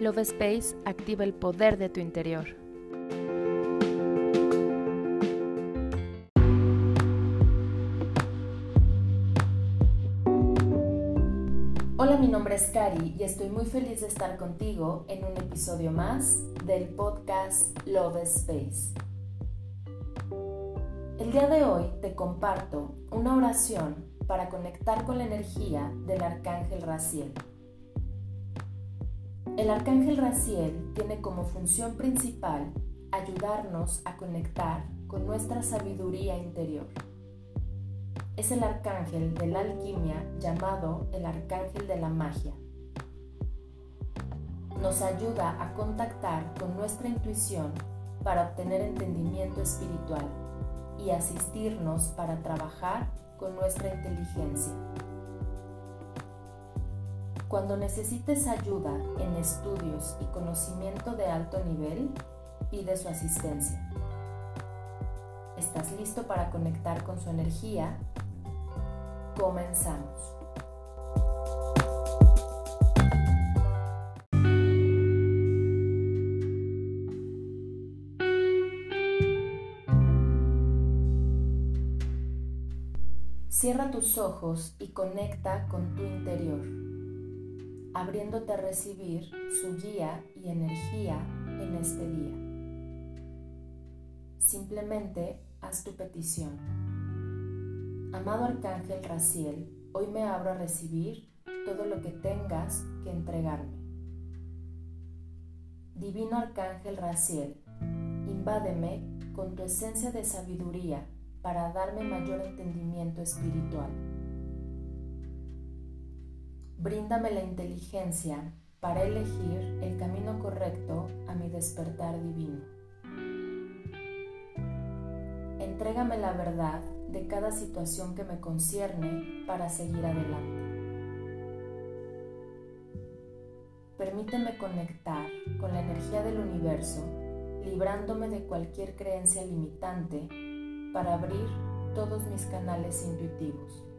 Love Space activa el poder de tu interior. Hola, mi nombre es Cari y estoy muy feliz de estar contigo en un episodio más del podcast Love Space. El día de hoy te comparto una oración para conectar con la energía del arcángel Raciel. El arcángel Raciel tiene como función principal ayudarnos a conectar con nuestra sabiduría interior. Es el arcángel de la alquimia llamado el arcángel de la magia. Nos ayuda a contactar con nuestra intuición para obtener entendimiento espiritual y asistirnos para trabajar con nuestra inteligencia. Cuando necesites ayuda en estudios y conocimiento de alto nivel, pide su asistencia. ¿Estás listo para conectar con su energía? Comenzamos. Cierra tus ojos y conecta con tu interior abriéndote a recibir su guía y energía en este día. Simplemente haz tu petición. Amado Arcángel Raciel, hoy me abro a recibir todo lo que tengas que entregarme. Divino Arcángel Raciel, invádeme con tu esencia de sabiduría para darme mayor entendimiento espiritual Bríndame la inteligencia para elegir el camino correcto a mi despertar divino. Entrégame la verdad de cada situación que me concierne para seguir adelante. Permíteme conectar con la energía del universo, librándome de cualquier creencia limitante para abrir todos mis canales intuitivos.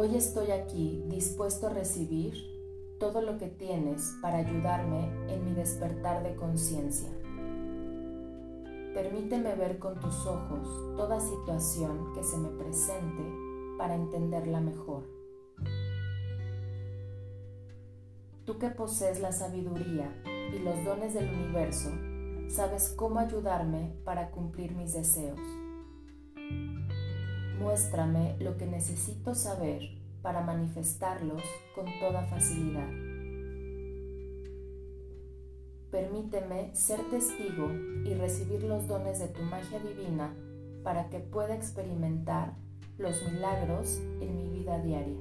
Hoy estoy aquí dispuesto a recibir todo lo que tienes para ayudarme en mi despertar de conciencia. Permíteme ver con tus ojos toda situación que se me presente para entenderla mejor. Tú que posees la sabiduría y los dones del universo, sabes cómo ayudarme para cumplir mis deseos. Muéstrame lo que necesito saber para manifestarlos con toda facilidad. Permíteme ser testigo y recibir los dones de tu magia divina para que pueda experimentar los milagros en mi vida diaria.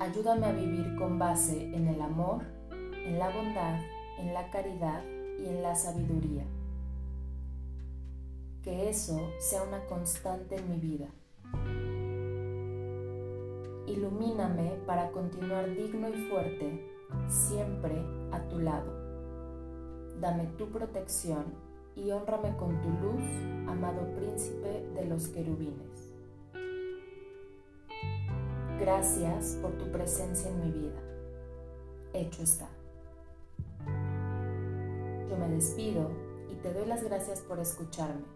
Ayúdame a vivir con base en el amor, en la bondad, en la caridad y en la sabiduría que eso sea una constante en mi vida. Ilumíname para continuar digno y fuerte, siempre a tu lado. Dame tu protección y honrame con tu luz, amado príncipe de los querubines. Gracias por tu presencia en mi vida. Hecho está. Yo me despido y te doy las gracias por escucharme.